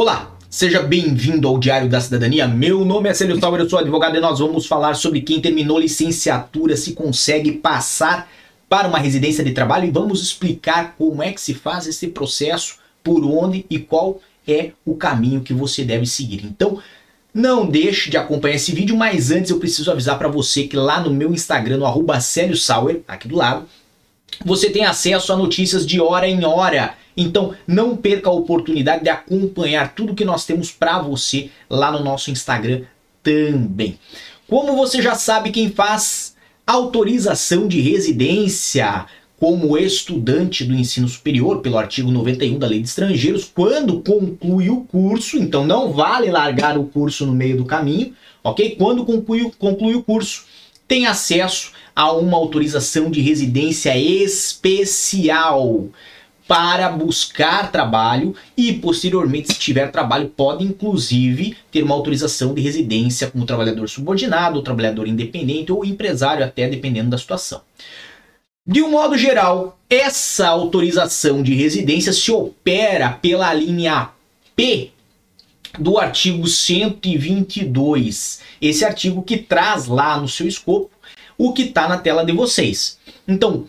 Olá, seja bem-vindo ao Diário da Cidadania. Meu nome é Célio Sauer, eu sou advogado e nós vamos falar sobre quem terminou licenciatura se consegue passar para uma residência de trabalho e vamos explicar como é que se faz esse processo, por onde e qual é o caminho que você deve seguir. Então, não deixe de acompanhar esse vídeo, mas antes eu preciso avisar para você que lá no meu Instagram, no arroba Sauer, aqui do lado, você tem acesso a notícias de hora em hora então não perca a oportunidade de acompanhar tudo que nós temos para você lá no nosso Instagram também. Como você já sabe, quem faz autorização de residência como estudante do ensino superior, pelo artigo 91 da Lei de Estrangeiros, quando conclui o curso, então não vale largar o curso no meio do caminho, ok? Quando conclui, conclui o curso, tem acesso a uma autorização de residência especial para buscar trabalho e, posteriormente, se tiver trabalho, pode inclusive ter uma autorização de residência como trabalhador subordinado, trabalhador independente ou empresário, até dependendo da situação. De um modo geral, essa autorização de residência se opera pela linha P do artigo 122. Esse artigo que traz lá no seu escopo o que está na tela de vocês. Então,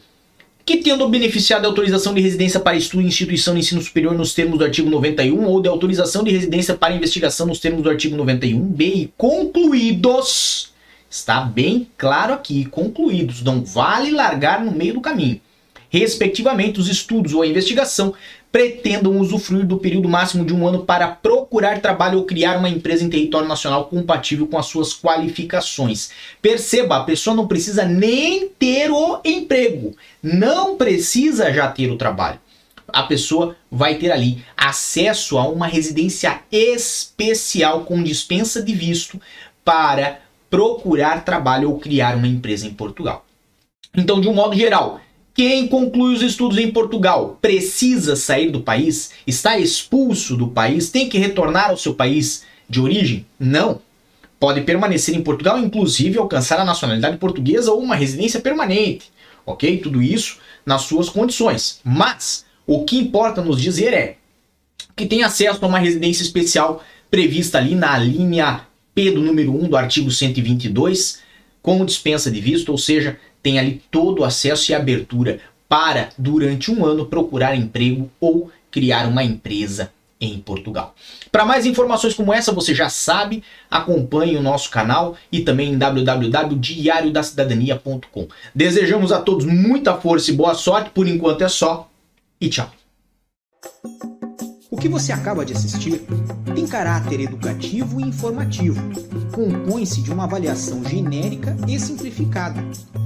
que tendo beneficiado de autorização de residência para estudo em instituição de ensino superior nos termos do artigo 91 ou de autorização de residência para investigação nos termos do artigo 91b e concluídos, está bem claro aqui, concluídos, não vale largar no meio do caminho respectivamente, os estudos ou a investigação, pretendam usufruir do período máximo de um ano para procurar trabalho ou criar uma empresa em território nacional compatível com as suas qualificações. Perceba, a pessoa não precisa nem ter o emprego, não precisa já ter o trabalho. A pessoa vai ter ali acesso a uma residência especial com dispensa de visto para procurar trabalho ou criar uma empresa em Portugal. Então, de um modo geral, quem conclui os estudos em Portugal precisa sair do país? Está expulso do país? Tem que retornar ao seu país de origem? Não. Pode permanecer em Portugal, inclusive alcançar a nacionalidade portuguesa ou uma residência permanente. Ok? Tudo isso nas suas condições. Mas o que importa nos dizer é que tem acesso a uma residência especial prevista ali na linha P do número 1 do artigo 122, com dispensa de visto, ou seja, tem ali todo o acesso e abertura para, durante um ano, procurar emprego ou criar uma empresa em Portugal. Para mais informações como essa, você já sabe, acompanhe o nosso canal e também em www.diariodacidadania.com. Desejamos a todos muita força e boa sorte, por enquanto é só e tchau. O que você acaba de assistir tem caráter educativo e informativo. Compõe-se de uma avaliação genérica e simplificada.